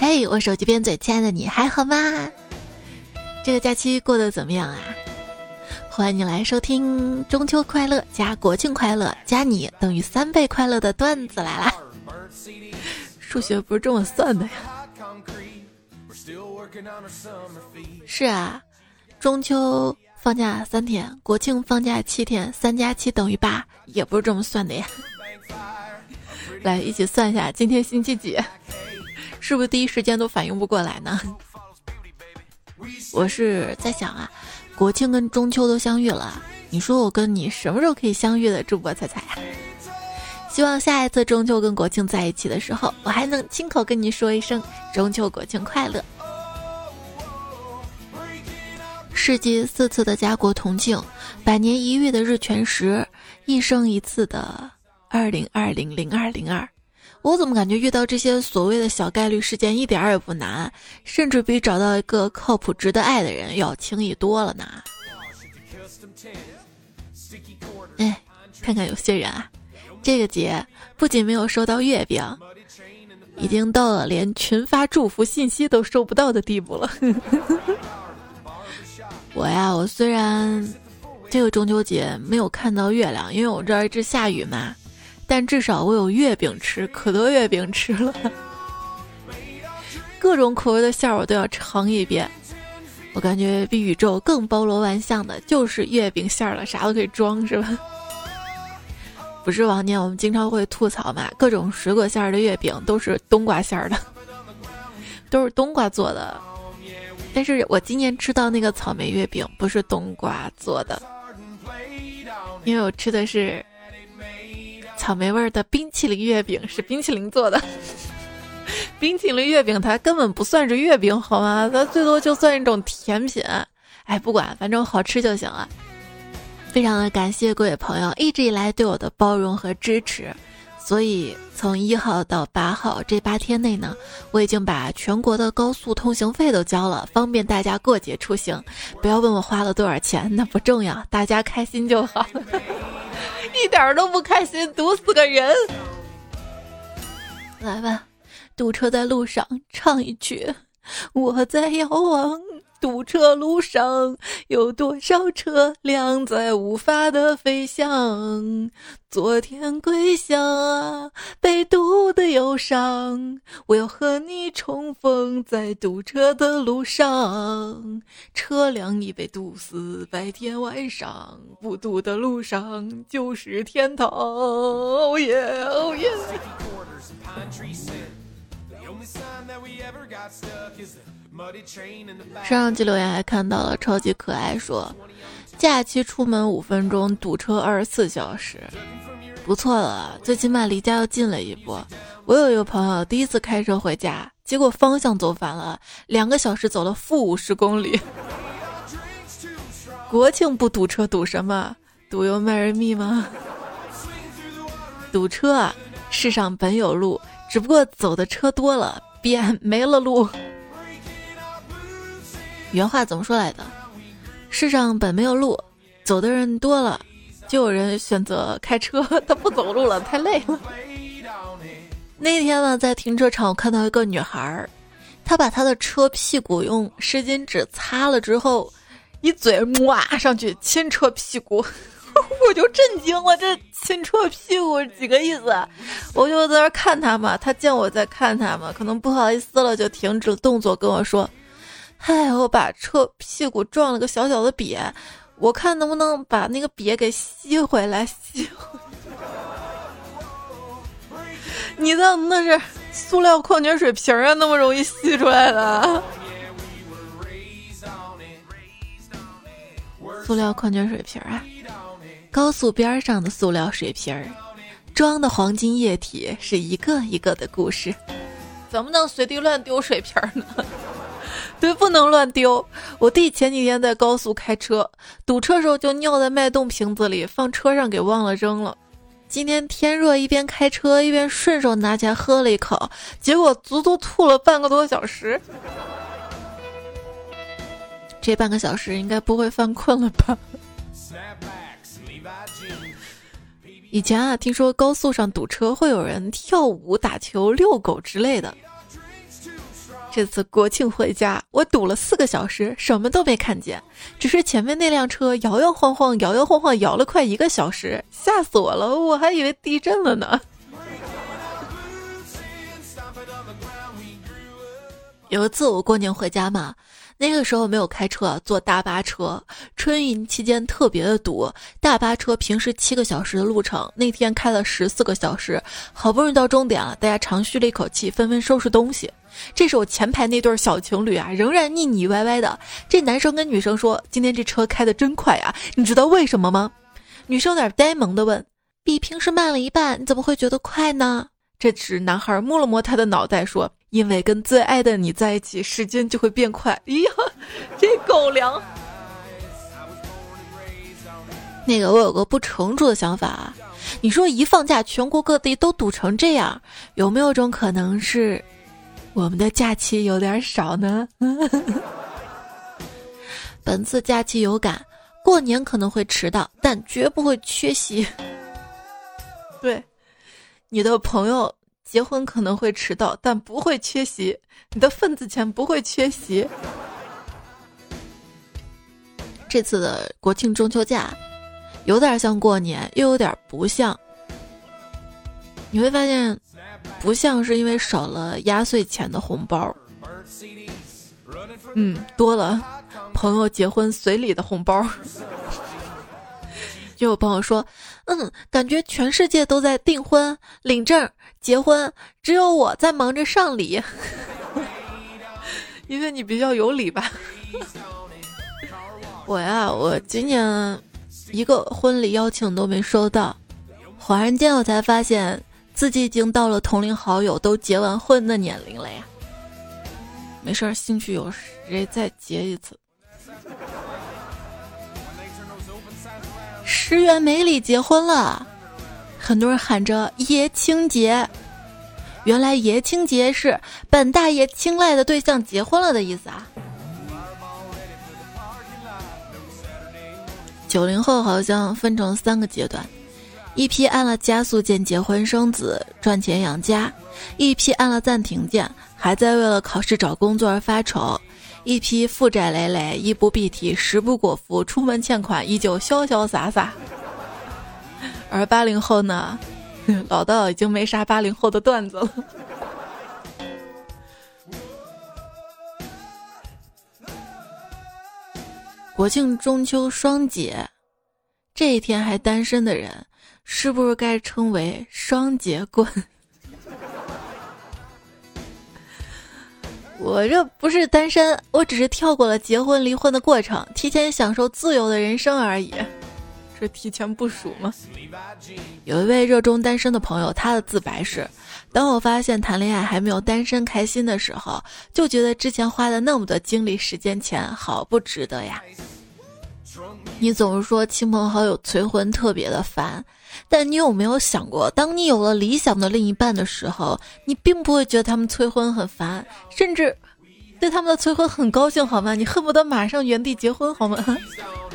嘿，我手机边嘴，亲爱的你还好吗？这个假期过得怎么样啊？欢迎你来收听中秋快乐加国庆快乐加你等于三倍快乐的段子来啦！数学不是这么算的呀。是啊，中秋放假三天，国庆放假七天，三加七等于八，也不是这么算的呀。来，一起算一下，今天星期几？是不是第一时间都反应不过来呢？我是在想啊，国庆跟中秋都相遇了，你说我跟你什么时候可以相遇的？主播彩彩，希望下一次中秋跟国庆在一起的时候，我还能亲口跟你说一声中秋国庆快乐。世纪四次的家国同庆，百年一遇的日全食，一生一次的二零二零零二零二。我怎么感觉遇到这些所谓的小概率事件一点也不难，甚至比找到一个靠谱、值得爱的人要轻易多了呢？哎，看看有些人啊，这个节不仅没有收到月饼，已经到了连群发祝福信息都收不到的地步了。我呀，我虽然这个中秋节没有看到月亮，因为我这儿一直下雨嘛。但至少我有月饼吃，可多月饼吃了，各种口味的馅儿我都要尝一遍。我感觉比宇宙更包罗万象的就是月饼馅儿了，啥都可以装，是吧？不是往年我们经常会吐槽嘛，各种水果馅儿的月饼都是冬瓜馅儿的，都是冬瓜做的。但是我今年吃到那个草莓月饼不是冬瓜做的，因为我吃的是。草莓味的冰淇淋月饼是冰淇淋做的，冰淇淋月饼它根本不算是月饼，好吗？它最多就算一种甜品。哎，不管，反正好吃就行了。非常的感谢各位朋友一直以来对我的包容和支持。所以从一号到八号这八天内呢，我已经把全国的高速通行费都交了，方便大家过节出行。不要问我花了多少钱，那不重要，大家开心就好。一点都不开心，堵死个人！来吧，堵车在路上，唱一曲。我在遥望。堵车路上有多少车辆在无法的飞翔？昨天归乡啊，被堵的忧伤。我要和你重逢在堵车的路上。车辆已被堵死，白天晚上不堵的路上就是天堂。哦耶哦耶！上期留言还看到了超级可爱说，假期出门五分钟堵车二十四小时，不错了，最起码离家又近了一步。我有一个朋友第一次开车回家，结果方向走反了，两个小时走了负五十公里。国庆不堵车堵什么？堵油卖人蜜吗？堵车啊！世上本有路，只不过走的车多了，便没了路。原话怎么说来的？世上本没有路，走的人多了，就有人选择开车，他不走路了，太累了。那天呢，在停车场，我看到一个女孩儿，她把她的车屁股用湿巾纸擦了之后，一嘴抹上去亲车屁股，我就震惊了，这亲车屁股几个意思？我就在那看她嘛，她见我在看她嘛，可能不好意思了，就停止动作跟我说。嗨，我把车屁股撞了个小小的瘪，我看能不能把那个瘪给吸回来。吸回你的那是塑料矿泉水瓶啊，那么容易吸出来的？塑料矿泉水瓶啊，高速边上的塑料水瓶，装的黄金液体是一个一个的故事。怎么能随地乱丢水瓶呢？对，不能乱丢。我弟前几天在高速开车，堵车时候就尿在脉动瓶子里，放车上给忘了扔了。今天天热，一边开车一边顺手拿起来喝了一口，结果足足吐了半个多小时。这半个小时应该不会犯困了吧？以前啊，听说高速上堵车会有人跳舞、打球、遛狗之类的。这次国庆回家，我堵了四个小时，什么都没看见，只是前面那辆车摇摇晃晃，摇摇晃晃，摇了快一个小时，吓死我了，我还以为地震了呢。有一次我过年回家嘛。那个时候没有开车，坐大巴车。春运期间特别的堵，大巴车平时七个小时的路程，那天开了十四个小时。好不容易到终点了，大家长吁了一口气，纷纷收拾东西。这时候前排那对小情侣啊，仍然腻腻歪歪的。这男生跟女生说：“今天这车开的真快啊，你知道为什么吗？”女生有点呆萌的问：“比平时慢了一半，你怎么会觉得快呢？”这时男孩摸了摸他的脑袋说。因为跟最爱的你在一起，时间就会变快。哎呀，这狗粮！那个，我有个不成熟的想法啊。你说一放假，全国各地都堵成这样，有没有种可能是我们的假期有点少呢？本次假期有感，过年可能会迟到，但绝不会缺席。对，你的朋友。结婚可能会迟到，但不会缺席。你的份子钱不会缺席。这次的国庆中秋假，有点像过年，又有点不像。你会发现，不像是因为少了压岁钱的红包。嗯，多了朋友结婚随礼的红包。就有朋友说，嗯，感觉全世界都在订婚、领证。结婚只有我在忙着上礼，因为你比较有礼吧。我呀，我今年一个婚礼邀请都没收到，恍然间我才发现自己已经到了同龄好友都结完婚的年龄了呀。没事儿，兴趣有谁再结一次。石原美里结婚了。很多人喊着爷青结，原来爷青结是本大爷青睐的对象结婚了的意思啊。九零后好像分成三个阶段，一批按了加速键结婚生子赚钱养家，一批按了暂停键还在为了考试找工作而发愁，一批负债累累衣不蔽体食不果腹出门欠款依旧潇潇洒洒。而八零后呢，老到已经没啥八零后的段子了。国庆中秋双节，这一天还单身的人，是不是该称为双节棍？我这不是单身，我只是跳过了结婚离婚的过程，提前享受自由的人生而已。是提前部署吗？有一位热衷单身的朋友，他的自白是：当我发现谈恋爱还没有单身开心的时候，就觉得之前花的那么多精力、时间、钱，好不值得呀。你总是说亲朋好友催婚特别的烦，但你有没有想过，当你有了理想的另一半的时候，你并不会觉得他们催婚很烦，甚至对他们的催婚很高兴，好吗？你恨不得马上原地结婚，好吗？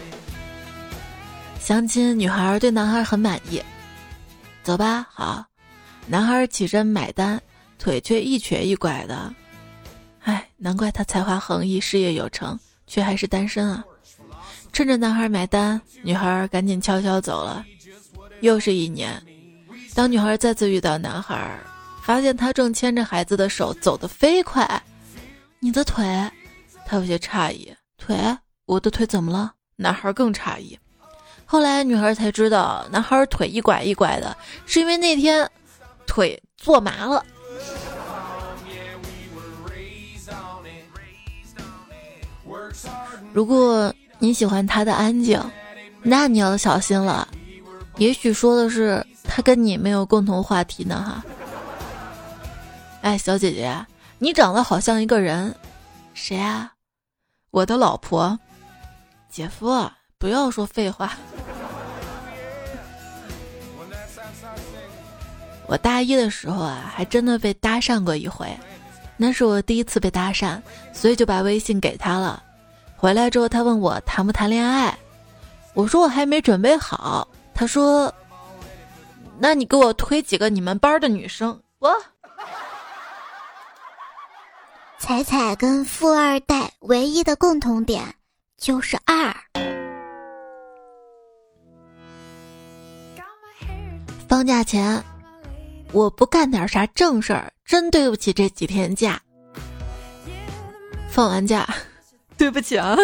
相亲女孩对男孩很满意，走吧，好。男孩起身买单，腿却一瘸一拐的，唉，难怪他才华横溢，事业有成，却还是单身啊。趁着男孩买单，女孩赶紧悄悄走了。又是一年，当女孩再次遇到男孩，发现他正牵着孩子的手走得飞快。你的腿，他有些诧异。腿，我的腿怎么了？男孩更诧异。后来女孩才知道，男孩腿一拐一拐的，是因为那天腿坐麻了。如果你喜欢他的安静，那你要小心了，也许说的是他跟你没有共同话题呢，哈。哎，小姐姐，你长得好像一个人，谁啊？我的老婆，姐夫。不要说废话。我大一的时候啊，还真的被搭讪过一回，那是我第一次被搭讪，所以就把微信给他了。回来之后，他问我谈不谈恋爱，我说我还没准备好。他说：“那你给我推几个你们班的女生。”我彩彩跟富二代唯一的共同点就是二。放假前，我不干点啥正事儿，真对不起这几天假。放完假，对不起啊！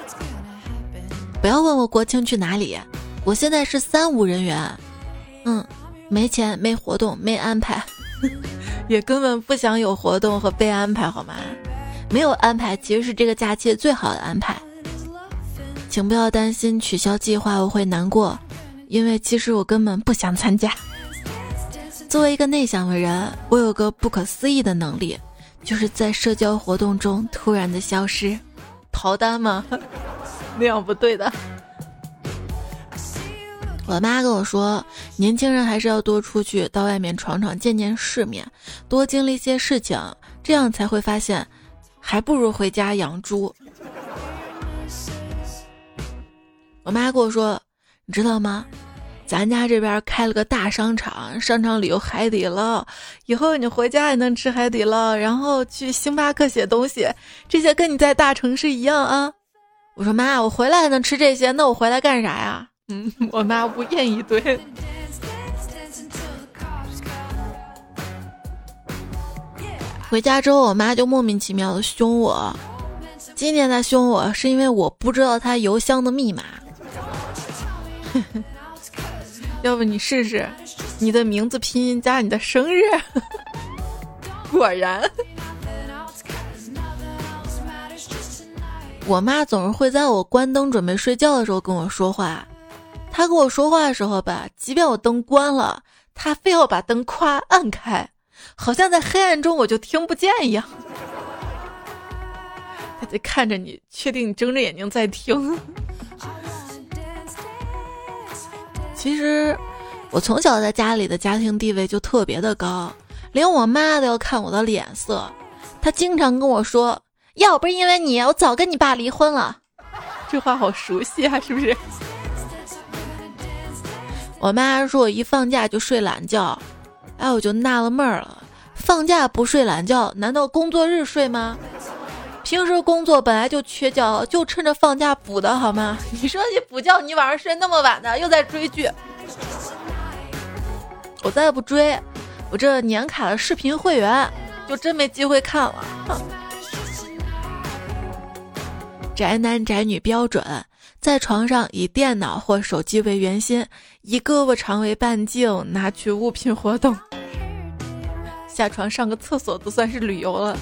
不要问我国庆去哪里，我现在是三无人员。嗯，没钱，没活动，没安排，也根本不想有活动和被安排，好吗？没有安排其实是这个假期最好的安排。请不要担心取消计划我会难过。因为其实我根本不想参加。作为一个内向的人，我有个不可思议的能力，就是在社交活动中突然的消失。逃单吗？那样不对的。我妈跟我说，年轻人还是要多出去，到外面闯闯，见见世面，多经历一些事情，这样才会发现，还不如回家养猪。我妈跟我说。你知道吗？咱家这边开了个大商场，商场里有海底捞，以后你回家也能吃海底捞，然后去星巴克写东西，这些跟你在大城市一样啊。我说妈，我回来还能吃这些，那我回来干啥呀？嗯，我妈无言以对。回家之后，我妈就莫名其妙的凶我。今天她凶我是因为我不知道她邮箱的密码。要不你试试，你的名字拼音加你的生日。果然，我妈总是会在我关灯准备睡觉的时候跟我说话。她跟我说话的时候吧，即便我灯关了，她非要把灯夸按开，好像在黑暗中我就听不见一样。她得看着你，确定你睁着眼睛在听。其实，我从小在家里的家庭地位就特别的高，连我妈都要看我的脸色。她经常跟我说：“要不是因为你，我早跟你爸离婚了。”这话好熟悉啊，是不是？我妈说我一放假就睡懒觉，哎，我就纳了闷儿了，放假不睡懒觉，难道工作日睡吗？平时工作本来就缺觉，就趁着放假补的好吗？你说你补觉，你晚上睡那么晚的，又在追剧。我再不追，我这年卡的视频会员就真没机会看了。宅男宅女标准，在床上以电脑或手机为圆心，以胳膊长为半径，拿取物品活动。下床上个厕所都算是旅游了。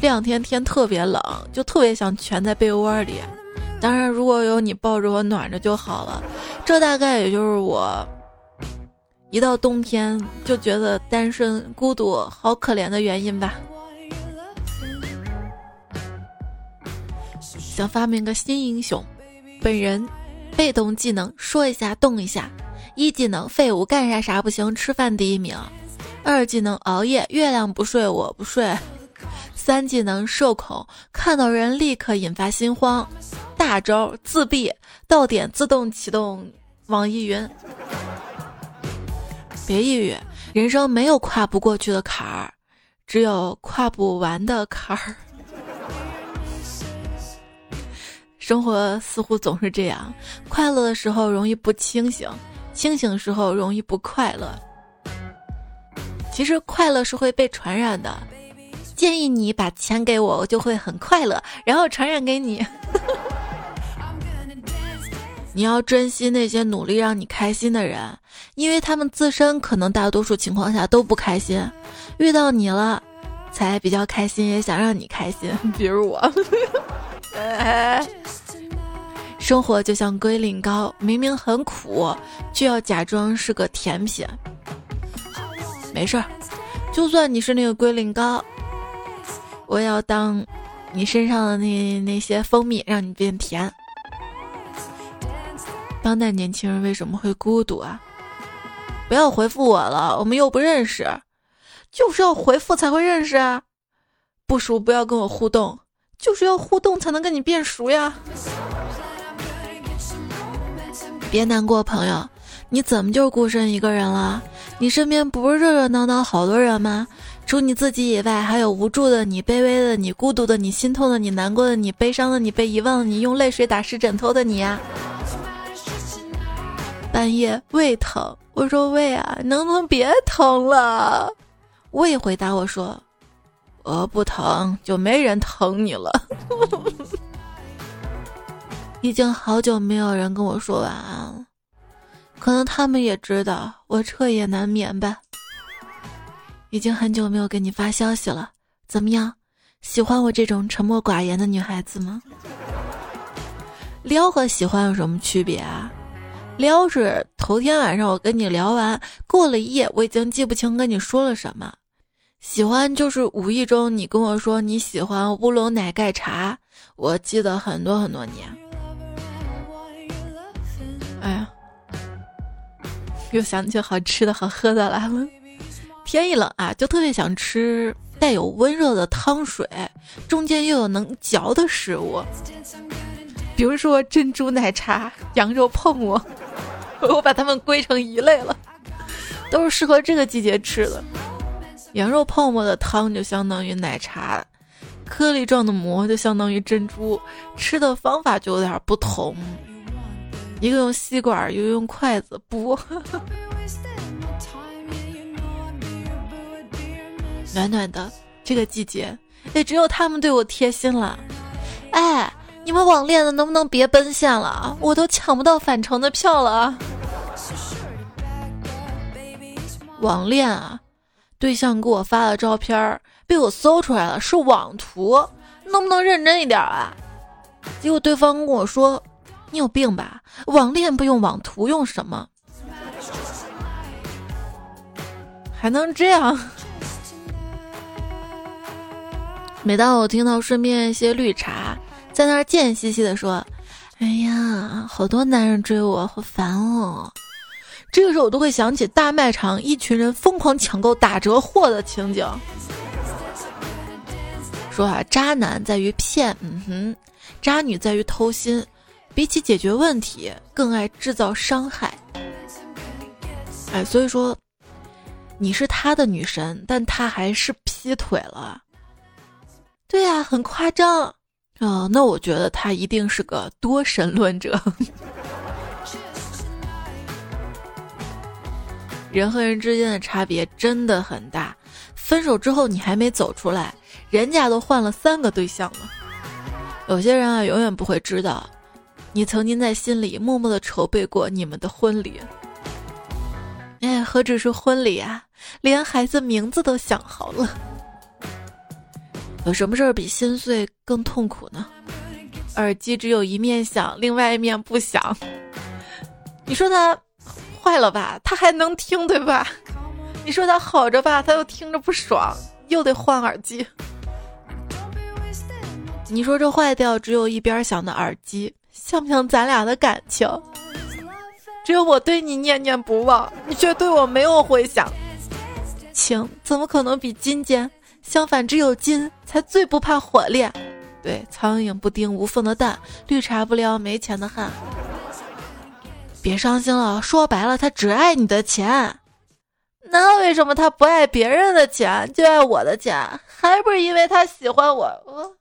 这两天天特别冷，就特别想蜷在被窝里。当然，如果有你抱着我暖着就好了。这大概也就是我一到冬天就觉得单身孤独、好可怜的原因吧。想发明个新英雄，本人被动技能说一下动一下，一技能废物干啥啥不行，吃饭第一名。二技能熬夜，月亮不睡我不睡。三技能社恐，看到人立刻引发心慌；大招自闭，到点自动启动网易云。别抑郁，人生没有跨不过去的坎儿，只有跨不完的坎儿。生活似乎总是这样，快乐的时候容易不清醒，清醒的时候容易不快乐。其实快乐是会被传染的。建议你把钱给我，我就会很快乐，然后传染给你。你要珍惜那些努力让你开心的人，因为他们自身可能大多数情况下都不开心，遇到你了，才比较开心，也想让你开心。比如我，生活就像龟苓膏，明明很苦，却要假装是个甜品。没事儿，就算你是那个龟苓膏。我也要当你身上的那那些蜂蜜，让你变甜。当代年轻人为什么会孤独啊？不要回复我了，我们又不认识，就是要回复才会认识啊！不熟不要跟我互动，就是要互动才能跟你变熟呀！别难过，朋友，你怎么就孤身一个人了？你身边不是热热闹闹好多人吗？除你自己以外，还有无助的你、卑微的你、孤独的你、心痛的你、难过的你、悲伤的你、被遗忘的你、用泪水打湿枕头的你呀。半夜胃疼，我说胃啊，能不能别疼了？胃回答我说：“我不疼，就没人疼你了。”已经好久没有人跟我说晚安了，可能他们也知道我彻夜难眠吧。已经很久没有给你发消息了，怎么样？喜欢我这种沉默寡言的女孩子吗？撩和喜欢有什么区别啊？撩是头天晚上我跟你聊完，过了一夜，我已经记不清跟你说了什么。喜欢就是无意中你跟我说你喜欢乌龙奶盖茶，我记得很多很多年。哎呀，又想起好吃的好喝的来了。天一冷啊，就特别想吃带有温热的汤水，中间又有能嚼的食物，比如说珍珠奶茶、羊肉泡馍，我把它们归成一类了，都是适合这个季节吃的。羊肉泡馍的汤就相当于奶茶，颗粒状的馍就相当于珍珠，吃的方法就有点不同，一个用吸管，一个用筷子剥。暖暖的这个季节，也只有他们对我贴心了。哎，你们网恋的能不能别奔现了？我都抢不到返程的票了。网恋啊，对象给我发的照片被我搜出来了，是网图，能不能认真一点啊？结果对方跟我说：“你有病吧？网恋不用网图，用什么？还能这样？” 每当我听到身边一些绿茶在那儿贱兮兮的说：“哎呀，好多男人追我，好烦哦。”这个时候我都会想起大卖场一群人疯狂抢购打折货的情景。说啊，渣男在于骗，嗯哼，渣女在于偷心，比起解决问题，更爱制造伤害。哎，所以说，你是他的女神，但他还是劈腿了。对呀，很夸张，哦，那我觉得他一定是个多神论者。人和人之间的差别真的很大，分手之后你还没走出来，人家都换了三个对象了。有些人啊，永远不会知道，你曾经在心里默默的筹备过你们的婚礼。哎，何止是婚礼啊，连孩子名字都想好了。有什么事儿比心碎更痛苦呢？耳机只有一面响，另外一面不响。你说它坏了吧？它还能听对吧？你说它好着吧？它又听着不爽，又得换耳机。你说这坏掉只有一边响的耳机，像不像咱俩的感情？只有我对你念念不忘，你却对我没有回响。情怎么可能比金坚？相反，只有金才最不怕火炼。对，苍蝇不叮无缝的蛋，绿茶不撩没钱的汉。别伤心了，说白了，他只爱你的钱。那为什么他不爱别人的钱，就爱我的钱？还不是因为他喜欢我？我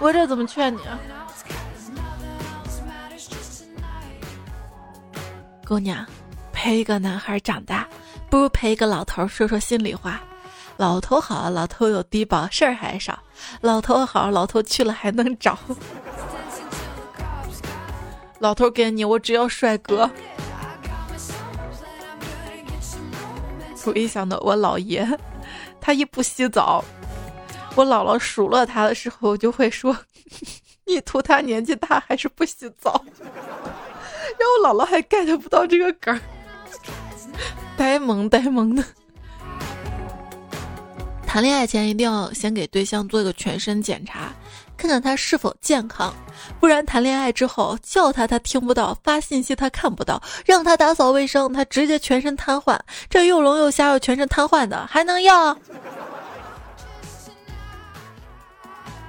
我这怎么劝你啊？姑娘，陪一个男孩长大，不如陪一个老头说说心里话。老头好，老头有低保，事儿还少。老头好，老头去了还能找。老头给你，我只要帅哥。我一想到我姥爷，他一不洗澡，我姥姥数落他的时候，我就会说：“ 你图他年纪大还是不洗澡？”然后姥姥还 get 不到这个梗儿，呆萌呆萌的。谈恋爱前一定要先给对象做一个全身检查，看看他是否健康，不然谈恋爱之后叫他他听不到，发信息他看不到，让他打扫卫生他直接全身瘫痪，这又聋又瞎又全身瘫痪的还能要？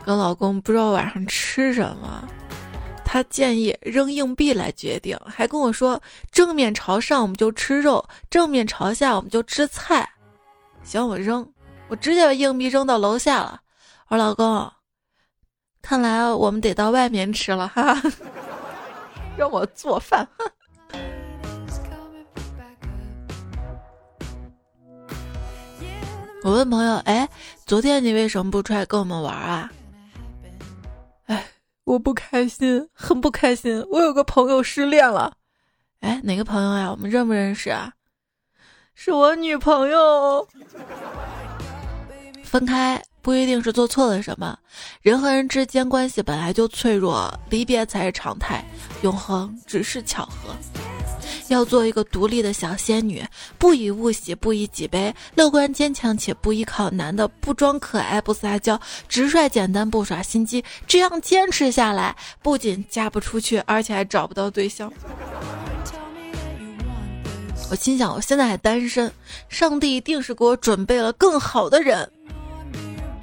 跟老公不知道晚上吃什么，他建议扔硬币来决定，还跟我说正面朝上我们就吃肉，正面朝下我们就吃菜。行，我扔，我直接把硬币扔到楼下了。我说老公，看来我们得到外面吃了哈，让我做饭。我问朋友，哎，昨天你为什么不出来跟我们玩啊？哎，我不开心，很不开心。我有个朋友失恋了。哎，哪个朋友呀？我们认不认识啊？是我女朋友。分开不一定是做错了什么，人和人之间关系本来就脆弱，离别才是常态，永恒只是巧合。要做一个独立的小仙女，不以物喜，不以己悲，乐观坚强且不依靠男的，不装可爱不撒娇，直率简单不耍心机，这样坚持下来，不仅嫁不出去，而且还找不到对象。我心想，我现在还单身，上帝一定是给我准备了更好的人。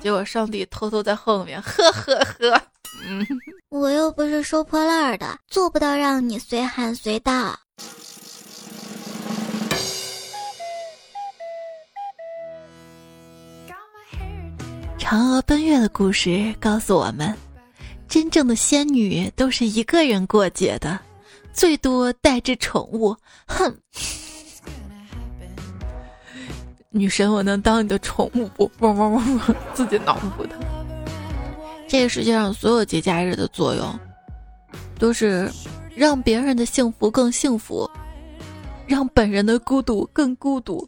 结果上帝偷偷在后面，呵呵呵，嗯，我又不是收破烂的，做不到让你随喊随到。嫦娥奔月的故事告诉我们，真正的仙女都是一个人过节的，最多带着宠物。哼，女神，我能当你的宠物不？汪汪汪，自己脑补的。这个世界上所有节假日的作用，都是让别人的幸福更幸福，让本人的孤独更孤独。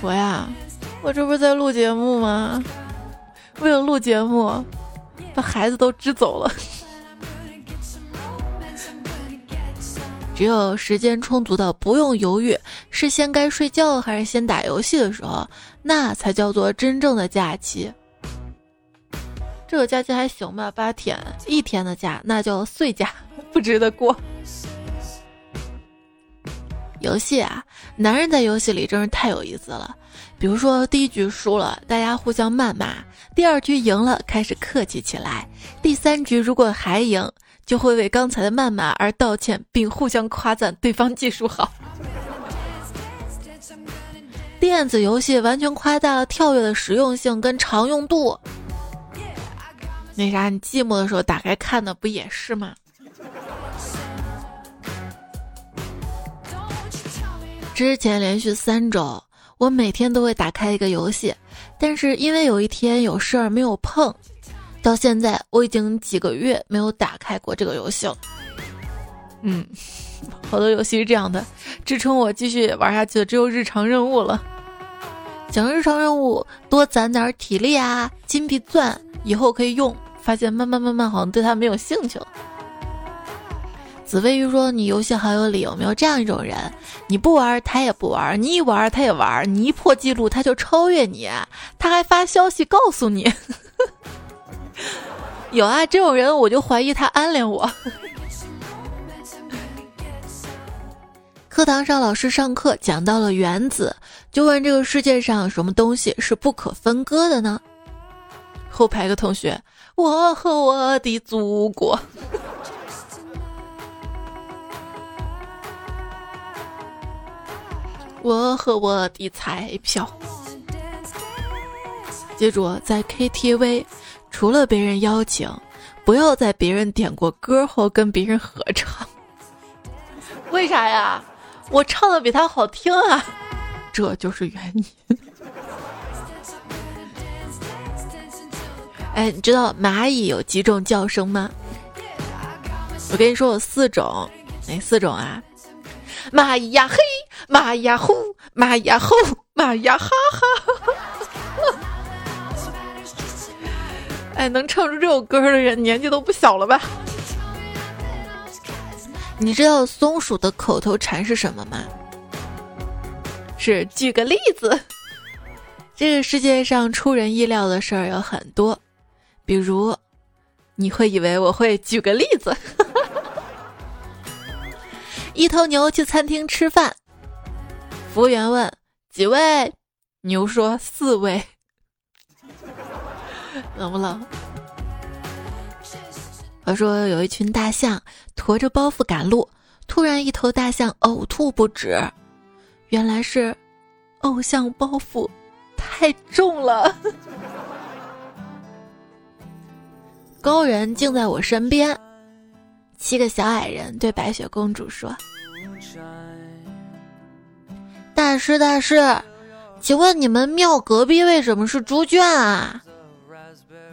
我呀，我这不是在录节目吗？为了录节目，把孩子都支走了。只有时间充足的，不用犹豫是先该睡觉还是先打游戏的时候，那才叫做真正的假期。这个假期还行吧，八天，一天的假那叫碎假，不值得过。游戏啊，男人在游戏里真是太有意思了。比如说，第一局输了，大家互相谩骂；第二局赢了，开始客气起来；第三局如果还赢，就会为刚才的谩骂而道歉，并互相夸赞对方技术好。电子游戏完全夸大了跳跃的实用性跟常用度。那啥，你寂寞的时候打开看的不也是吗？之前连续三周，我每天都会打开一个游戏，但是因为有一天有事儿没有碰，到现在我已经几个月没有打开过这个游戏了。嗯，好多游戏是这样的，支撑我继续玩下去的只有日常任务了。讲日常任务，多攒点体力啊，金币钻以后可以用。发现慢慢慢慢好像对它没有兴趣了。紫薇鱼说：“你游戏好友里，有没有这样一种人？你不玩，他也不玩；你一玩，他也玩；你一破记录，他就超越你，他还发消息告诉你。有啊，这种人我就怀疑他暗恋我。课堂上老师上课讲到了原子，就问这个世界上什么东西是不可分割的呢？后排一个同学，我和我的祖国。”我和我的彩票。记住，在 KTV，除了别人邀请，不要在别人点过歌后跟别人合唱。为啥呀？我唱的比他好听啊！这就是原因。哎，你知道蚂蚁有几种叫声吗？我跟你说，有四种。哪四种啊？蚂蚁呀嘿，蚂蚁呀呼，蚂蚁呀吼，蚂蚁呀哈哈。哎，能唱出这首歌的人年纪都不小了吧？你知道松鼠的口头禅是什么吗？是举个例子。这个世界上出人意料的事儿有很多，比如，你会以为我会举个例子。一头牛去餐厅吃饭，服务员问几位，牛说四位。冷不冷？他说有一群大象驮着包袱赶路，突然一头大象呕吐不止，原来是偶像包袱太重了。高人竟在我身边。七个小矮人对白雪公主说：“大师，大师，请问你们庙隔壁为什么是猪圈啊？”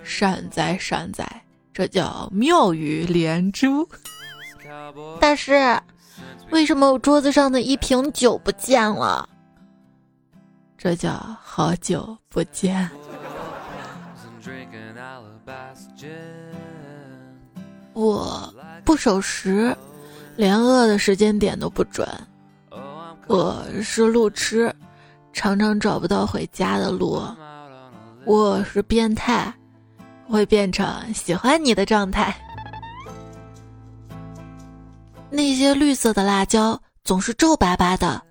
善哉善哉，这叫妙语连珠。大师，为什么我桌子上的一瓶酒不见了？这叫好久不见。我不守时，连饿的时间点都不准。我是路痴，常常找不到回家的路。我是变态，会变成喜欢你的状态。那些绿色的辣椒总是皱巴巴的，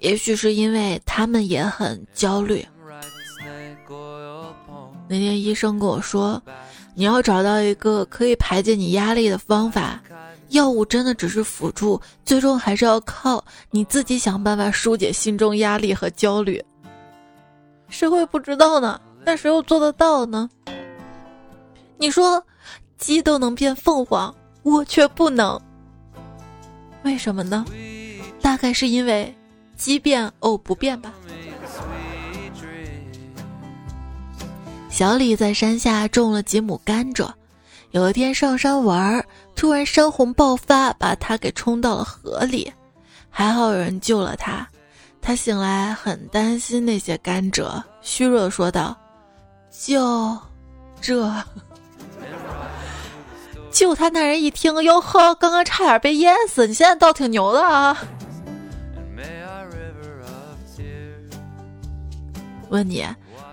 也许是因为他们也很焦虑。那天医生跟我说。你要找到一个可以排解你压力的方法，药物真的只是辅助，最终还是要靠你自己想办法疏解心中压力和焦虑。谁会不知道呢？但谁又做得到呢？你说，鸡都能变凤凰，我却不能，为什么呢？大概是因为鸡变偶不变吧。小李在山下种了几亩甘蔗，有一天上山玩，突然山洪爆发，把他给冲到了河里，还好有人救了他。他醒来很担心那些甘蔗，虚弱的说道：“救，这，救他！”那人一听，哟呵，刚刚差点被淹死，你现在倒挺牛的啊！问你。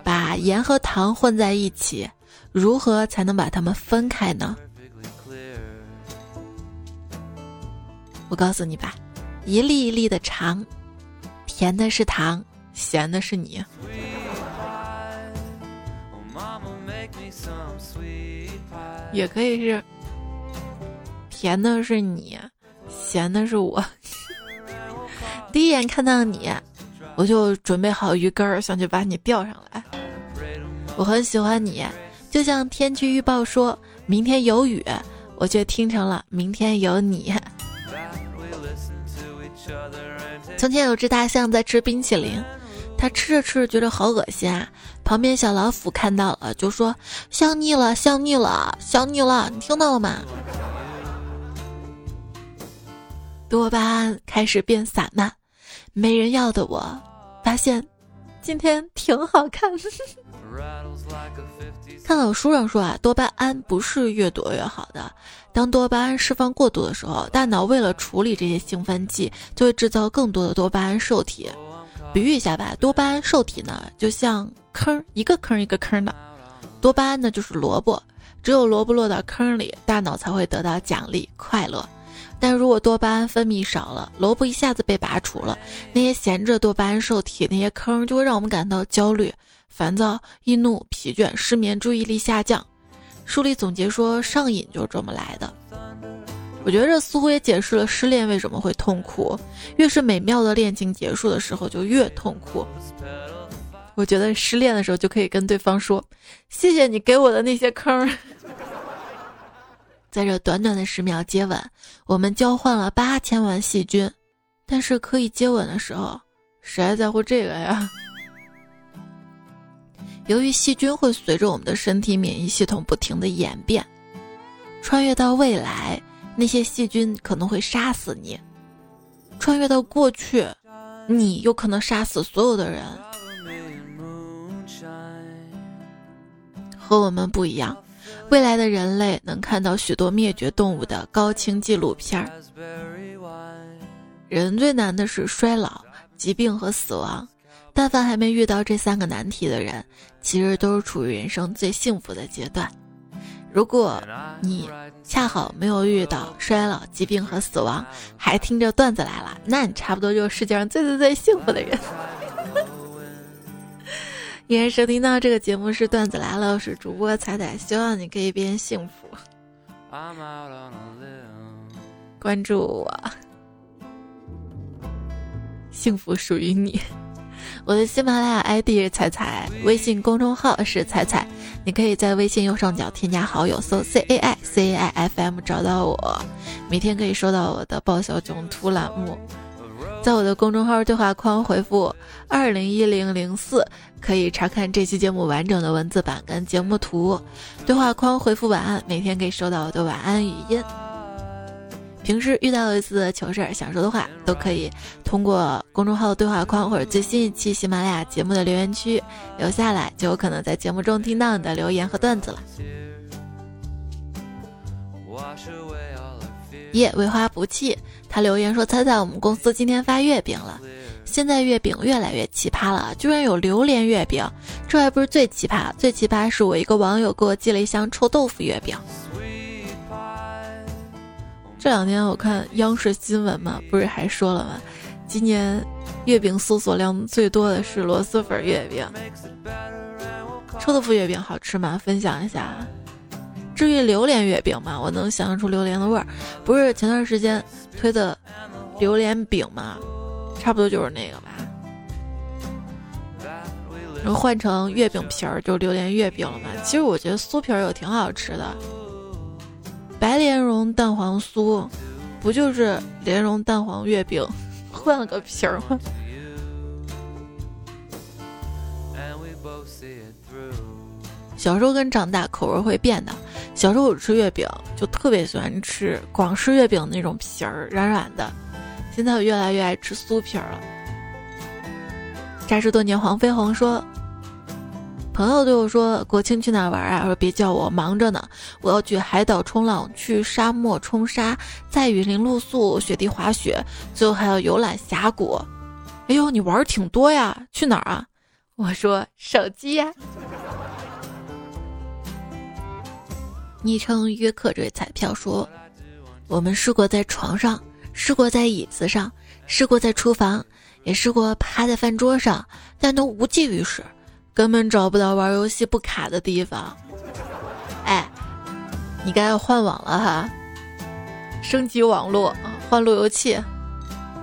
把盐和糖混在一起，如何才能把它们分开呢？我告诉你吧，一粒一粒的尝，甜的是糖，咸的是你。也可以是甜的是你，咸的是我。第一眼看到你，我就准备好鱼竿儿，想去把你钓上来。我很喜欢你，就像天气预报说明天有雨，我却听成了明天有你。从前有只大象在吃冰淇淋，它吃着吃着觉得好恶心啊。旁边小老虎看到了，就说：“笑腻了，笑腻了，香腻了，你听到了吗？”多巴胺开始变散漫，没人要的我，发现今天挺好看。看到书上说啊，多巴胺不是越多越好的。当多巴胺释放过度的时候，大脑为了处理这些兴奋剂，就会制造更多的多巴胺受体。比喻一下吧，多巴胺受体呢，就像坑，一个坑一个坑的。多巴胺呢，就是萝卜，只有萝卜落到坑里，大脑才会得到奖励快乐。但如果多巴胺分泌少了，萝卜一下子被拔除了，那些闲着多巴胺受体那些坑就会让我们感到焦虑。烦躁、易怒、疲倦、失眠、注意力下降。书里总结说，上瘾就是这么来的。我觉得这似乎也解释了失恋为什么会痛苦。越是美妙的恋情结束的时候，就越痛苦。我觉得失恋的时候就可以跟对方说：“谢谢你给我的那些坑。”在这短短的十秒接吻，我们交换了八千万细菌。但是可以接吻的时候，谁还在乎这个呀？由于细菌会随着我们的身体免疫系统不停的演变，穿越到未来，那些细菌可能会杀死你；穿越到过去，你有可能杀死所有的人。和我们不一样，未来的人类能看到许多灭绝动物的高清纪录片儿。人最难的是衰老、疾病和死亡。但凡还没遇到这三个难题的人，其实都是处于人生最幸福的阶段。如果你恰好没有遇到衰老、疾病和死亡，还听着段子来了，那你差不多就是世界上最最最幸福的人。依然收听到这个节目是段子来了，我是主播彩彩，希望你可以变幸福。关注我。幸福属于你。我的喜马拉雅 ID 是彩彩，微信公众号是彩彩，你可以在微信右上角添加好友，搜 C A I C A I F M 找到我，每天可以收到我的爆笑囧图栏目。在我的公众号对话框回复二零一零零四，可以查看这期节目完整的文字版跟节目图。对话框回复晚安，每天可以收到我的晚安语音。平时遇到类似的糗事儿想说的话，都可以通过公众号对话框或者最新一期喜马拉雅节目的留言区留下来，就有可能在节目中听到你的留言和段子了。夜为花不弃，他留言说：“猜猜我们公司今天发月饼了。现在月饼越来越奇葩了，居然有榴莲月饼，这还不是最奇葩，最奇葩是我一个网友给我寄了一箱臭豆腐月饼。这两天我看央视新闻嘛，不是还说了吗？今年月饼搜索量最多的是螺蛳粉月饼，臭豆腐月饼好吃吗？分享一下。”至于榴莲月饼嘛，我能想象出榴莲的味儿，不是前段时间推的榴莲饼嘛，差不多就是那个吧。然后换成月饼皮儿就榴莲月饼了嘛。其实我觉得酥皮儿也挺好吃的，白莲蓉蛋黄酥，不就是莲蓉蛋黄月饼 换了个皮儿吗？小时候跟长大口味会变的。小时候我吃月饼就特别喜欢吃广式月饼那种皮儿软软的，现在我越来越爱吃酥皮儿了。扎实多年黄飞鸿说，朋友对我说国庆去哪玩啊？说别叫我，忙着呢。我要去海岛冲浪，去沙漠冲沙，在雨林露宿，雪地滑雪，最后还要游览峡谷。哎呦，你玩挺多呀？去哪儿啊？我说手机呀。昵称约克这位彩票说：“我们试过在床上，试过在椅子上，试过在厨房，也试过趴在饭桌上，但都无济于事，根本找不到玩游戏不卡的地方。哎，你该换网了哈，升级网络，换路由器。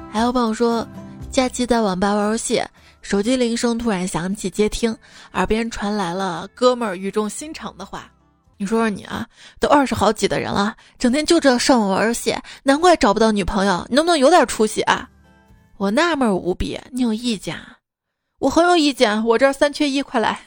还有朋友说，假期在网吧玩游戏，手机铃声突然响起，接听，耳边传来了哥们儿语重心长的话。”你说说你啊，都二十好几的人了，整天就知道上网玩游戏，难怪找不到女朋友。你能不能有点出息啊？我纳闷无比，你有意见？我很有意见，我这三缺一，快来。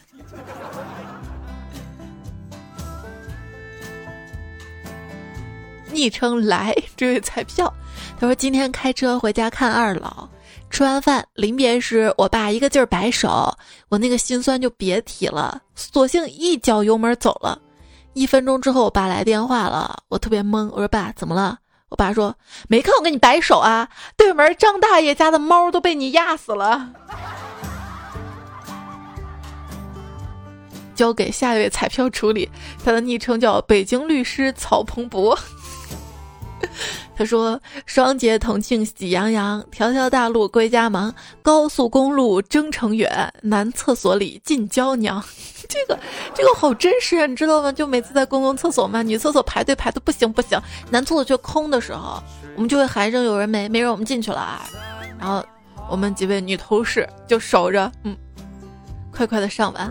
昵称来这位彩票，他说今天开车回家看二老，吃完饭临别时，我爸一个劲儿摆手，我那个心酸就别提了，索性一脚油门走了。一分钟之后，我爸来电话了，我特别懵。我说：“爸，怎么了？”我爸说：“没看我跟你摆手啊，对门张大爷家的猫都被你压死了。”交给下一位彩票处理，他的昵称叫北京律师曹鹏博。他说：“双节同庆喜洋洋，条条大路归家忙。高速公路征程远，男厕所里进娇娘。” 这个这个好真实啊，你知道吗？就每次在公共厕所嘛，女厕所排队排的不行不行，男厕所却空的时候，我们就会喊一声有人没？没人，我们进去了啊。然后我们几位女同事就守着，嗯，快快的上完。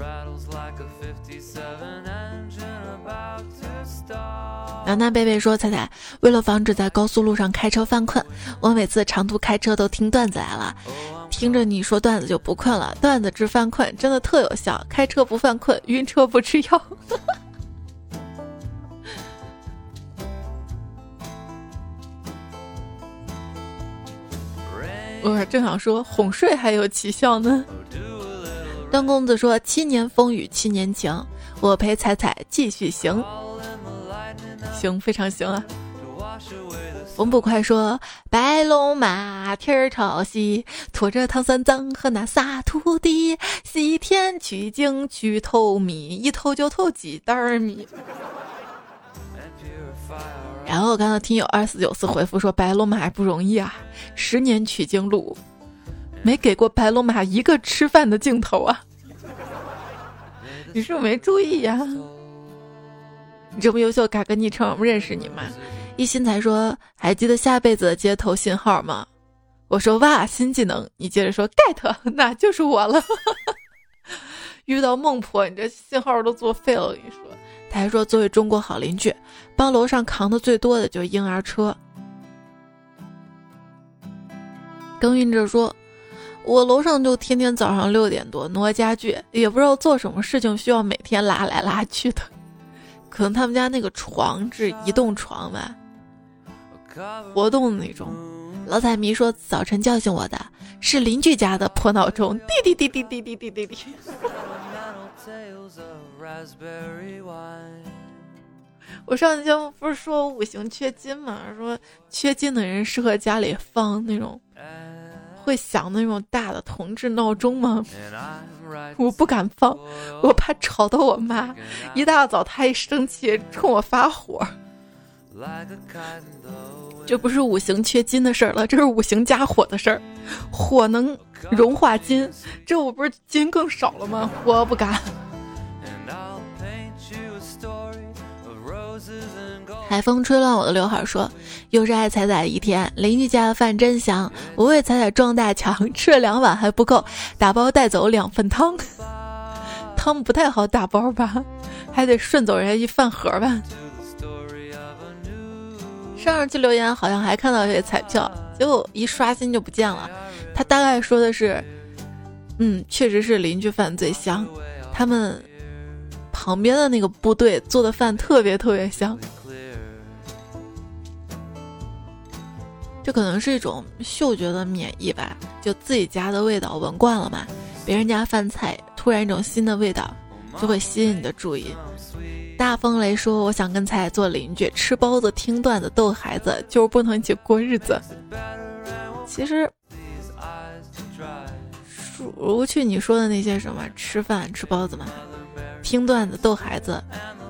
南南贝贝说：“彩彩，为了防止在高速路上开车犯困，我每次长途开车都听段子来了，听着你说段子就不困了。段子治犯困真的特有效，开车不犯困，晕车不吃药。我正想说哄睡还有奇效呢。段公子说：七年风雨七年情，我陪彩彩继续行。”行，非常行啊！风不快说：“白龙马，天儿朝西，驮着唐三藏和那仨徒弟，西天取经去偷米，一偷就偷几袋米。”然后我看到听友二四九四回复说：“白龙马不容易啊，十年取经路，没给过白龙马一个吃饭的镜头啊！” 你是不是没注意呀？你这么优秀，改个昵称，我们认识你吗？一心才说，还记得下辈子的接头信号吗？我说哇，新技能。你接着说 get，那就是我了。遇到孟婆，你这信号都作废了。我跟你说，他还说作为中国好邻居，帮楼上扛的最多的就是婴儿车。耕耘者说，我楼上就天天早上六点多挪家具，也不知道做什么事情需要每天拉来拉去的。可能他们家那个床是移动床吧，活动的那种。老彩迷说，早晨叫醒我的是邻居家的破闹钟，滴滴滴滴滴滴滴滴滴。我上节目不是说五行缺金吗？说缺金的人适合家里放那种会响那种大的铜制闹钟吗？我不敢放，我怕吵到我妈。一大早她一生气冲我发火。这不是五行缺金的事儿了，这是五行加火的事儿。火能融化金，这我不是金更少了吗？我不敢。海风吹乱我的刘海，说又是爱彩彩的一天。邻居家的饭真香，我为彩彩撞大墙，吃了两碗还不够，打包带走两份汤。汤不太好打包吧，还得顺走人家一饭盒吧。上上期留言好像还看到一些彩票，结果一刷新就不见了。他大概说的是，嗯，确实是邻居饭最香，他们旁边的那个部队做的饭特别特别香。这可能是一种嗅觉的免疫吧，就自己家的味道闻惯了嘛，别人家饭菜突然一种新的味道，就会吸引你的注意。大风雷说：“我想跟彩彩做邻居，吃包子、听段子、逗孩子，就是不能一起过日子。”其实，除去你说的那些什么吃饭、吃包子嘛，听段子、逗孩子，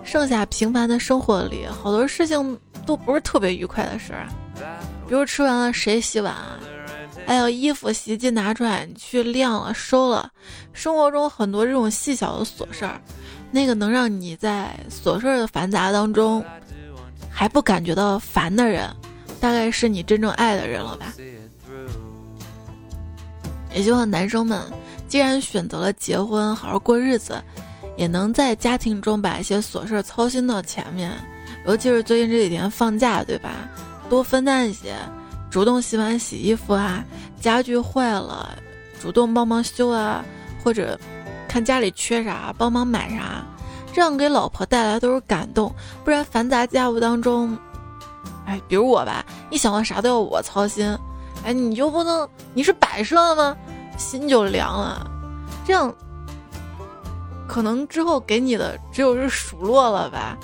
剩下平凡的生活里，好多事情都不是特别愉快的事儿。比如吃完了谁洗碗啊？还有衣服洗衣机拿出来去晾了、收了，生活中很多这种细小的琐事儿。那个能让你在琐事的繁杂当中还不感觉到烦的人，大概是你真正爱的人了吧？也希望男生们既然选择了结婚，好好过日子，也能在家庭中把一些琐事操心到前面。尤其是最近这几天放假，对吧？多分担一些，主动洗碗、洗衣服啊，家具坏了，主动帮忙修啊，或者。看家里缺啥，帮忙买啥，这样给老婆带来都是感动。不然繁杂家务当中，哎，比如我吧，一想到啥都要我操心，哎，你就不能你是摆设吗？心就凉了。这样，可能之后给你的只有是数落了吧。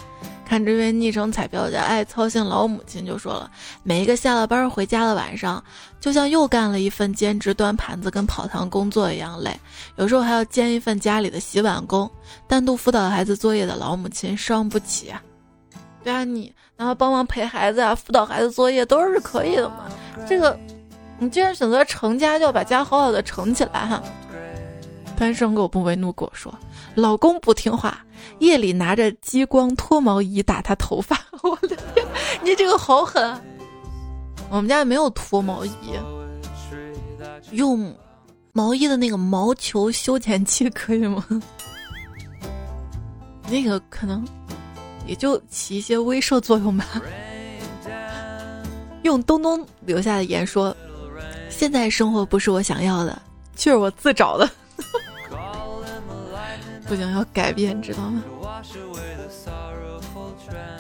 看这位昵称彩票家爱操心老母亲就说了，每一个下了班回家的晚上，就像又干了一份兼职端盘子跟跑堂工作一样累，有时候还要兼一份家里的洗碗工，单独辅导孩子作业的老母亲伤不起啊。对啊，你然后帮忙陪孩子啊，辅导孩子作业都是可以的嘛。这个，你既然选择成家，就要把家好好的成起来哈。单身狗不为怒，跟我说，老公不听话。夜里拿着激光脱毛仪打他头发，我的天，你这个好狠！我们家没有脱毛仪，用毛衣的那个毛球修剪器可以吗？那个可能也就起一些威慑作用吧。用东东留下的言说：“现在生活不是我想要的，却是我自找的。” 不想要改变，知道吗？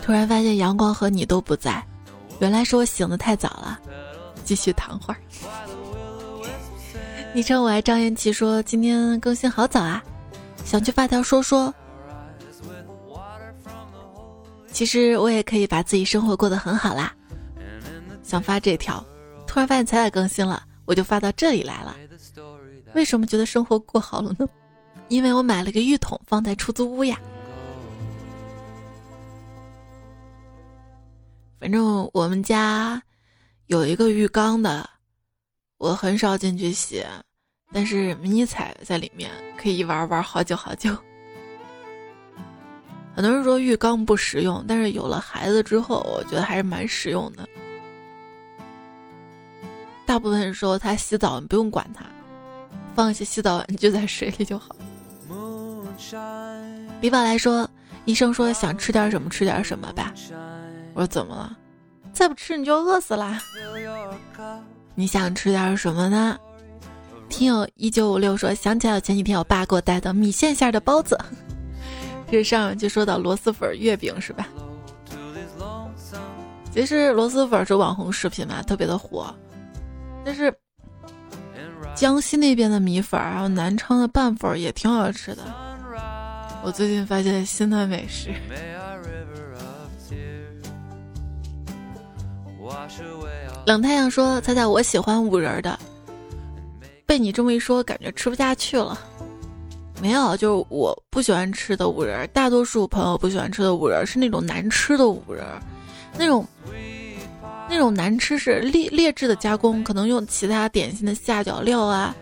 突然发现阳光和你都不在，原来是我醒的太早了。继续躺会儿。昵称我爱张延琪说今天更新好早啊，想去发条说说。其实我也可以把自己生活过得很好啦。想发这条，突然发现彩彩更新了，我就发到这里来了。为什么觉得生活过好了呢？因为我买了个浴桶放在出租屋呀，反正我们家有一个浴缸的，我很少进去洗，但是迷彩在里面可以玩玩好久好久。很多人说浴缸不实用，但是有了孩子之后，我觉得还是蛮实用的。大部分时候他洗澡你不用管他，放一些洗澡玩具在水里就好。李宝来说，医生说想吃点什么吃点什么吧。我说怎么了？再不吃你就饿死啦。你想吃点什么呢？听友一九五六说想起来前几天我爸给我带的米线馅的包子。这上就说到螺蛳粉、月饼是吧？其实螺蛳粉是网红食品嘛，特别的火。但是江西那边的米粉，还有南昌的拌粉也挺好吃的。我最近发现新的美食。冷太阳说：“猜猜我喜欢五仁的。”被你这么一说，感觉吃不下去了。没有，就是我不喜欢吃的五仁。大多数朋友不喜欢吃的五仁是那种难吃的五仁，那种那种难吃是劣劣质的加工，可能用其他点心的下脚料啊，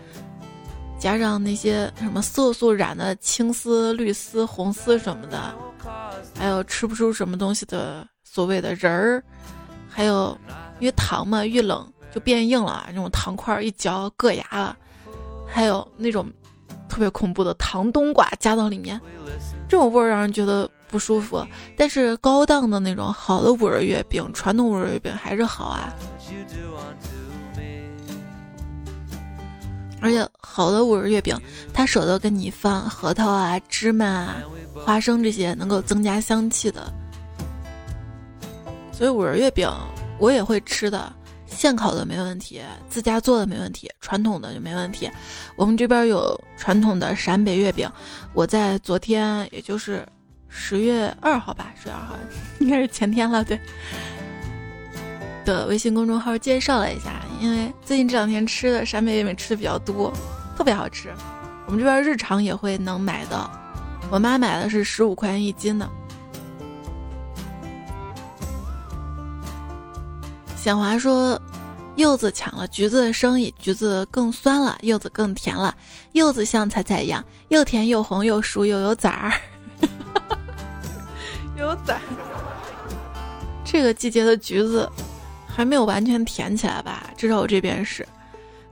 加上那些什么色素染的青丝、绿丝、红丝什么的，还有吃不出什么东西的所谓的仁儿，还有因为糖嘛，遇冷就变硬了，那种糖块一嚼硌牙了，还有那种。特别恐怖的糖冬瓜加到里面，这种味儿让人觉得不舒服。但是高档的那种好的五仁月饼，传统五仁月饼还是好啊。而且好的五仁月饼，他舍得跟你放核桃啊、芝麻啊、花生这些能够增加香气的。所以五仁月饼我也会吃的。现烤的没问题，自家做的没问题，传统的就没问题。我们这边有传统的陕北月饼，我在昨天，也就是十月二号吧，十月二号应该是前天了，对。的微信公众号介绍了一下，因为最近这两天吃的陕北月饼吃的比较多，特别好吃。我们这边日常也会能买到，我妈买的是十五块钱一斤的。显华说：“柚子抢了橘子的生意，橘子更酸了，柚子更甜了。柚子像彩彩一样，又甜又红又熟又有籽儿。有籽儿。这个季节的橘子还没有完全甜起来吧？至少我这边是。”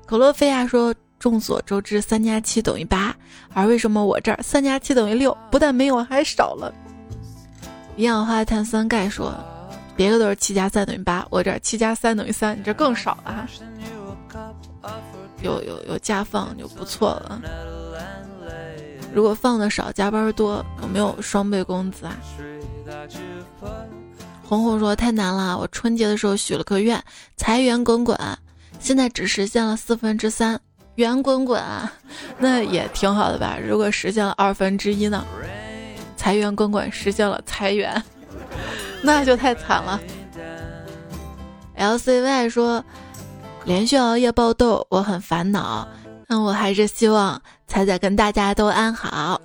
可洛菲亚说：“众所周知，三加七等于八，而为什么我这儿三加七等于六？不但没有，还少了。”一氧化碳酸钙说。别的都是七加三等于八，我这儿七加三等于三，你这更少了哈。有有有加放就不错了。如果放的少，加班多，有没有双倍工资啊？红红说太难了，我春节的时候许了个愿，财源滚滚，现在只实现了四分之三，圆滚滚啊，那也挺好的吧？如果实现了二分之一呢？财源滚滚，实现了财源。那就太惨了。L C Y 说，连续熬夜爆痘，我很烦恼。但我还是希望彩彩跟大家都安好。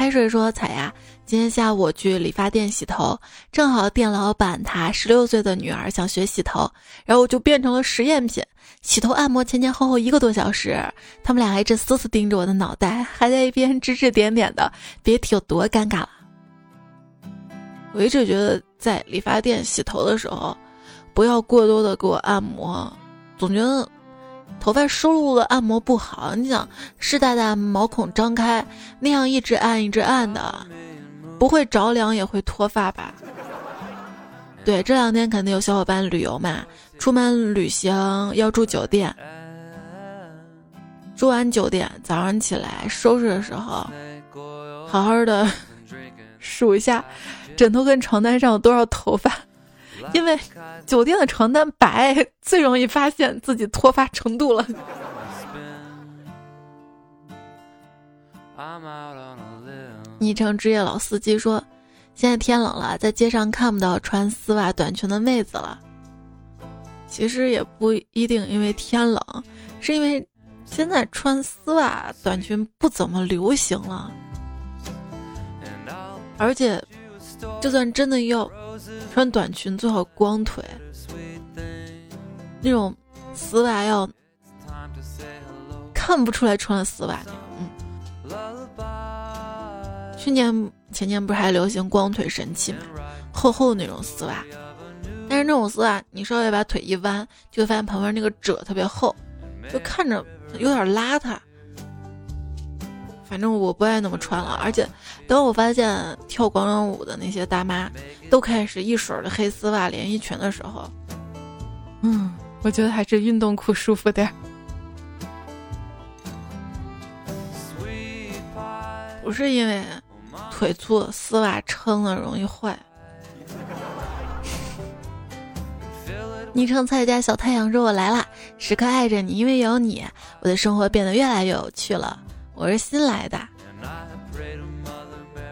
开水说，彩呀，今天下午我去理发店洗头，正好店老板他十六岁的女儿想学洗头，然后我就变成了实验品。洗头按摩前前后后一个多小时，他们俩还一直死死盯着我的脑袋，还在一边指指点点的，别提有多尴尬了。我一直觉得在理发店洗头的时候，不要过多的给我按摩，总觉得头发湿漉漉的按摩不好。你想湿哒哒毛孔张开，那样一直按一直按的，不会着凉也会脱发吧？对，这两天肯定有小伙伴旅游嘛，出门旅行要住酒店，住完酒店早上起来收拾的时候，好好的 数一下。枕头跟床单上有多少头发？因为酒店的床单白，最容易发现自己脱发程度了。昵称职业老司机说：“现在天冷了，在街上看不到穿丝袜短裙的妹子了。其实也不一定，因为天冷，是因为现在穿丝袜短裙不怎么流行了，而且。”就算真的要穿短裙，最好光腿。那种丝袜要看不出来穿了丝袜。嗯，去年前年不是还流行光腿神器吗？厚厚那种丝袜，但是那种丝袜，你稍微把腿一弯，就会发现旁边那个褶特别厚，就看着有点邋遢。反正我不爱那么穿了，而且等我发现跳广场舞的那些大妈都开始一水儿的黑丝袜连衣裙的时候，嗯，我觉得还是运动裤舒服点儿。不是因为腿粗，丝袜撑了容易坏。昵称蔡家小太阳说：“我来啦，时刻爱着你，因为有你，我的生活变得越来越有趣了。”我是新来的，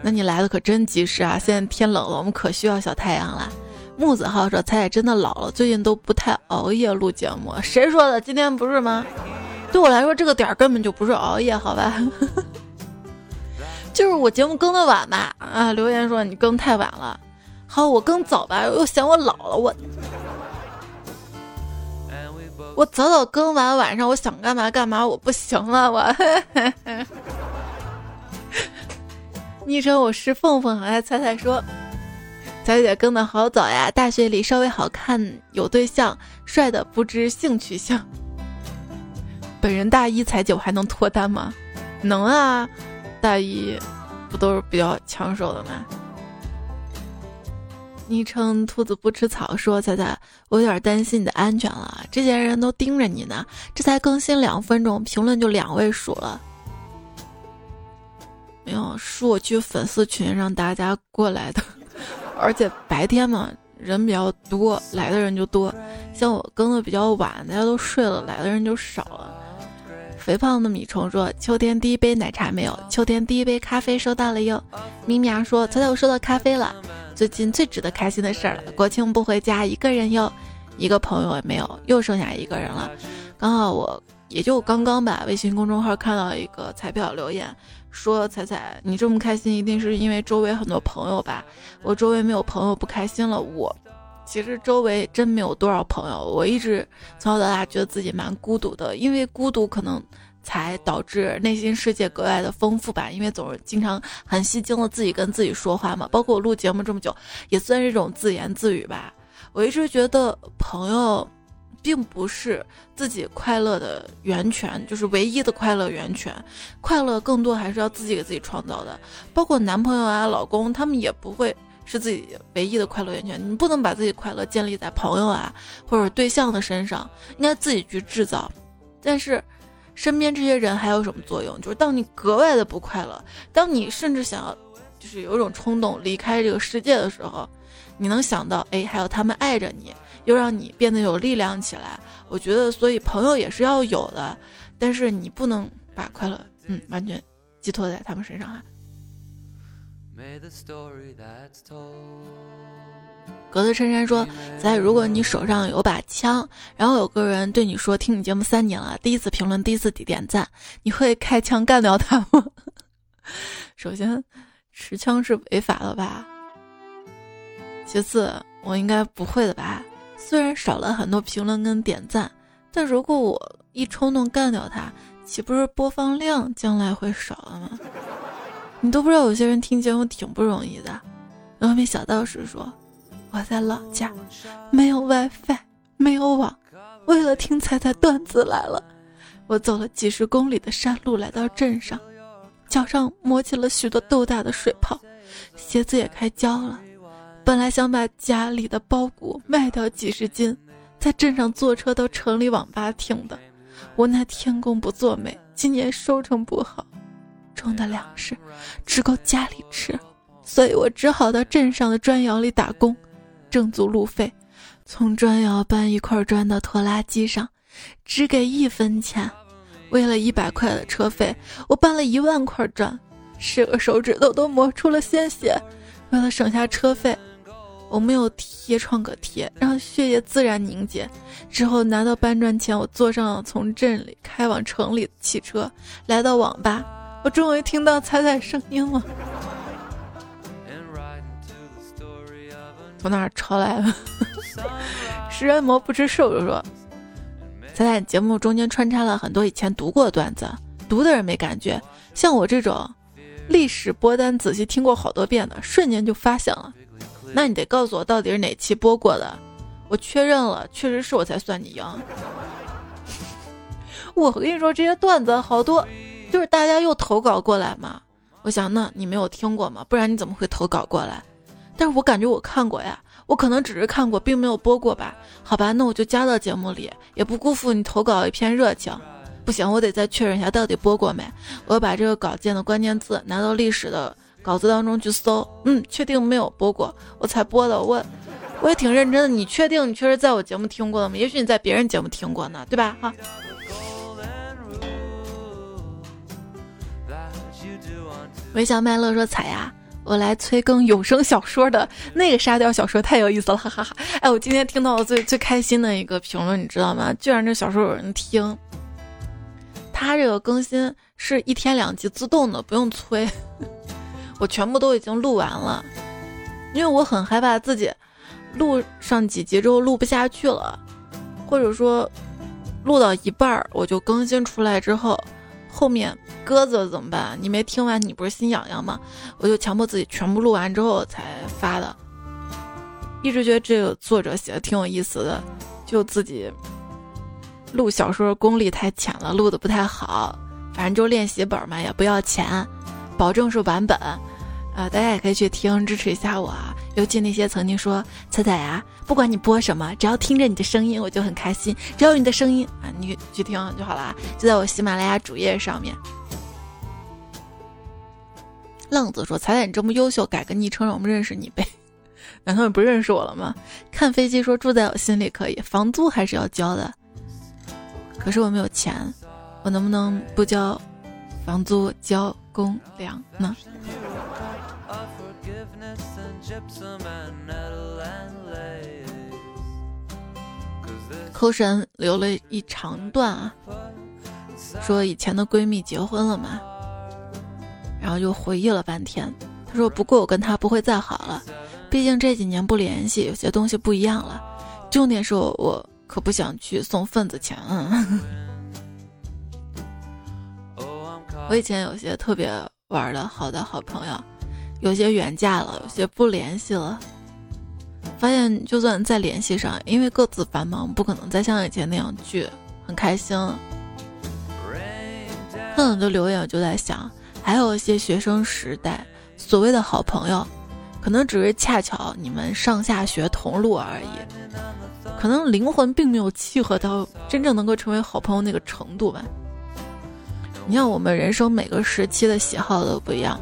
那你来的可真及时啊！现在天冷了，我们可需要小太阳了。木子浩说：“彩彩真的老了，最近都不太熬夜录节目。”谁说的？今天不是吗？对我来说，这个点儿根本就不是熬夜，好吧？就是我节目更的晚吧？啊，留言说你更太晚了。好，我更早吧？又嫌我老了，我。我早早更完，晚上我想干嘛干嘛，我不行了，我。昵称我是凤凤，哎，彩彩说，彩姐更的好早呀，大学里稍微好看，有对象，帅的不知性取向。本人大一，彩姐还能脱单吗？能啊，大一不都是比较抢手的吗？昵称兔子不吃草说：“彩彩，我有点担心你的安全了，这些人都盯着你呢。这才更新两分钟，评论就两位数了。没有，是我去粉丝群让大家过来的，而且白天嘛人比较多，来的人就多。像我更的比较晚，大家都睡了，来的人就少了。”肥胖的米虫说：“秋天第一杯奶茶没有，秋天第一杯咖啡收到了哟。”咪咪啊说：“彩彩，我收到咖啡了。”最近最值得开心的事儿了，国庆不回家，一个人哟，一个朋友也没有，又剩下一个人了。刚好我也就刚刚吧，微信公众号看到一个彩票留言，说彩彩你这么开心，一定是因为周围很多朋友吧？我周围没有朋友不开心了。我其实周围真没有多少朋友，我一直从小到大觉得自己蛮孤独的，因为孤独可能。才导致内心世界格外的丰富吧，因为总是经常很吸睛的自己跟自己说话嘛。包括我录节目这么久，也算是一种自言自语吧。我一直觉得朋友，并不是自己快乐的源泉，就是唯一的快乐源泉。快乐更多还是要自己给自己创造的。包括男朋友啊、老公，他们也不会是自己唯一的快乐源泉。你不能把自己快乐建立在朋友啊或者对象的身上，应该自己去制造。但是。身边这些人还有什么作用？就是当你格外的不快乐，当你甚至想要，就是有一种冲动离开这个世界的时候，你能想到，哎，还有他们爱着你，又让你变得有力量起来。我觉得，所以朋友也是要有的，但是你不能把快乐，嗯，完全寄托在他们身上啊。格子衬衫说：“在如果你手上有把枪，然后有个人对你说听你节目三年了，第一次评论，第一次点赞，你会开枪干掉他吗？” 首先，持枪是违法的吧？其次，我应该不会的吧？虽然少了很多评论跟点赞，但如果我一冲动干掉他，岂不是播放量将来会少了吗？你都不知道有些人听节目挺不容易的。后面小道士说。我在老家，没有 WiFi，没有网，为了听彩彩段子来了。我走了几十公里的山路来到镇上，脚上磨起了许多豆大的水泡，鞋子也开胶了。本来想把家里的包谷卖掉几十斤，在镇上坐车到城里网吧听的。无奈天公不作美，今年收成不好，种的粮食只够家里吃，所以我只好到镇上的砖窑里打工。挣足路费，从砖窑搬一块砖到拖拉机上，只给一分钱。为了一百块的车费，我搬了一万块砖，十个手指头都磨出了鲜血。为了省下车费，我没有贴创可贴，让血液自然凝结。之后拿到搬砖钱，我坐上了从镇里开往城里的汽车，来到网吧。我终于听到彩彩声音了。从哪儿抄来的？食人魔不吃瘦肉说，咱俩节目中间穿插了很多以前读过的段子，读的人没感觉，像我这种历史播单仔细听过好多遍的，瞬间就发现了。那你得告诉我到底是哪期播过的，我确认了，确实是我才算你赢。我跟你说，这些段子好多，就是大家又投稿过来嘛。我想，那你没有听过吗？不然你怎么会投稿过来？但是我感觉我看过呀，我可能只是看过，并没有播过吧？好吧，那我就加到节目里，也不辜负你投稿一片热情。不行，我得再确认一下到底播过没。我要把这个稿件的关键字拿到历史的稿子当中去搜。嗯，确定没有播过，我才播的。我我也挺认真的。你确定你确实在我节目听过了吗？也许你在别人节目听过呢，对吧？哈。微笑麦乐说：“彩呀。”我来催更有声小说的那个沙雕小说太有意思了，哈哈哈！哎，我今天听到最最开心的一个评论，你知道吗？居然这小说有人听。他这个更新是一天两集自动的，不用催。我全部都已经录完了，因为我很害怕自己录上几集之后录不下去了，或者说录到一半儿我就更新出来之后。后面鸽子怎么办？你没听完，你不是心痒痒吗？我就强迫自己全部录完之后才发的。一直觉得这个作者写的挺有意思的，就自己录小说功力太浅了，录的不太好。反正就练习本嘛，也不要钱，保证是完本。啊，大家也可以去听，支持一下我啊！尤其那些曾经说彩彩呀，不管你播什么，只要听着你的声音，我就很开心。只要有你的声音啊，你去听就好了，就在我喜马拉雅主页上面。浪子说：“彩彩你这么优秀，改个昵称让我们认识你呗？难道你不认识我了吗？”看飞机说：“住在我心里可以，房租还是要交的。可是我没有钱，我能不能不交房租，交公粮呢？”扣神留了一长段啊，说以前的闺蜜结婚了嘛，然后就回忆了半天。他说：“不过我跟她不会再好了，毕竟这几年不联系，有些东西不一样了。重点是我，我可不想去送份子钱。我以前有些特别玩的好的好朋友。”有些远嫁了，有些不联系了。发现就算再联系上，因为各自繁忙，不可能再像以前那样聚，很开心。看到的留言，我就在想，还有一些学生时代所谓的好朋友，可能只是恰巧你们上下学同路而已，可能灵魂并没有契合到真正能够成为好朋友那个程度吧。你像我们人生每个时期的喜好都不一样。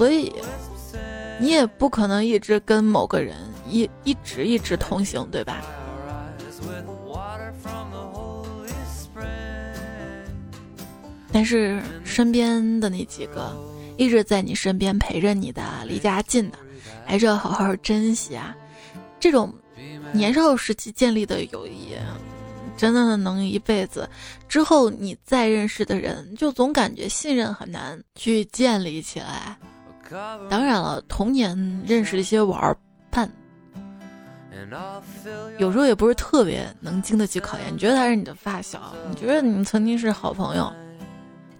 所以，你也不可能一直跟某个人一一直一直同行，对吧？但是身边的那几个一直在你身边陪着你的，离家近的，还是要好好珍惜啊！这种年少时期建立的友谊，真的能一辈子。之后你再认识的人，就总感觉信任很难去建立起来。当然了，童年认识一些玩伴，有时候也不是特别能经得起考验。你觉得他是你的发小，你觉得你们曾经是好朋友，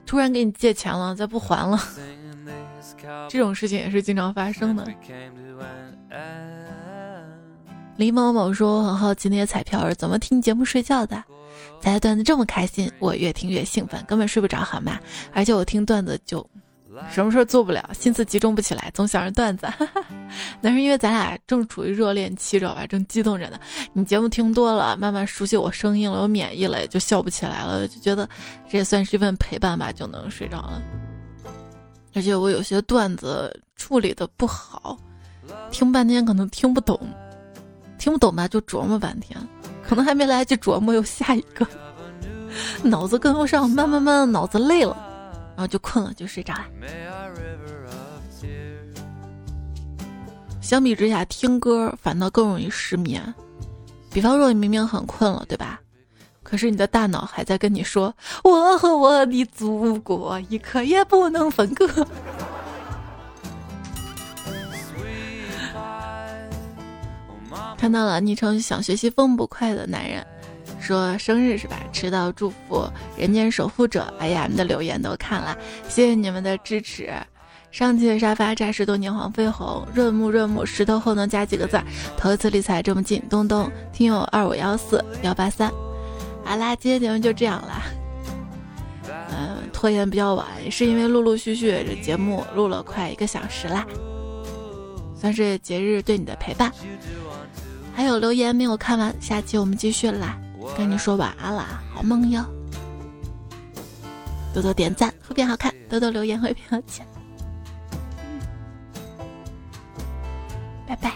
突然给你借钱了，再不还了，这种事情也是经常发生的。李某某说：“我很好奇那些彩票是怎么听节目睡觉的，在段子这么开心，我越听越兴奋，根本睡不着，好吗？而且我听段子就……”什么事儿做不了，心思集中不起来，总想着段子。那是因为咱俩正处于热恋期，知道吧？正激动着呢。你节目听多了，慢慢熟悉我声音了，我免疫了，也就笑不起来了，就觉得这也算是一份陪伴吧，就能睡着了。而且我有些段子处理的不好，听半天可能听不懂，听不懂吧就琢磨半天，可能还没来得及琢磨，又下一个，脑子跟不上，慢慢慢，脑子累了。然后就困了，就睡着了。相比之下，听歌反倒更容易失眠。比方说，你明明很困了，对吧？可是你的大脑还在跟你说：“我和我的祖国一刻也不能分割。”看到了昵称想学习风不快的男人。说生日是吧？迟到祝福人间守护者。哎呀，你的留言都看了，谢谢你们的支持。上期的沙发扎实多年黄飞鸿，润木润木石头后能加几个字儿？头一次理财这么近，东东听友二五幺四幺八三。好啦，今天节目就这样啦。嗯，拖延比较晚，也是因为陆陆续续这节目录了快一个小时啦，算是节日对你的陪伴。还有留言没有看完，下期我们继续啦，跟你说晚安啦，好梦哟。多多点赞会变好看，多多留言会变有钱。拜拜。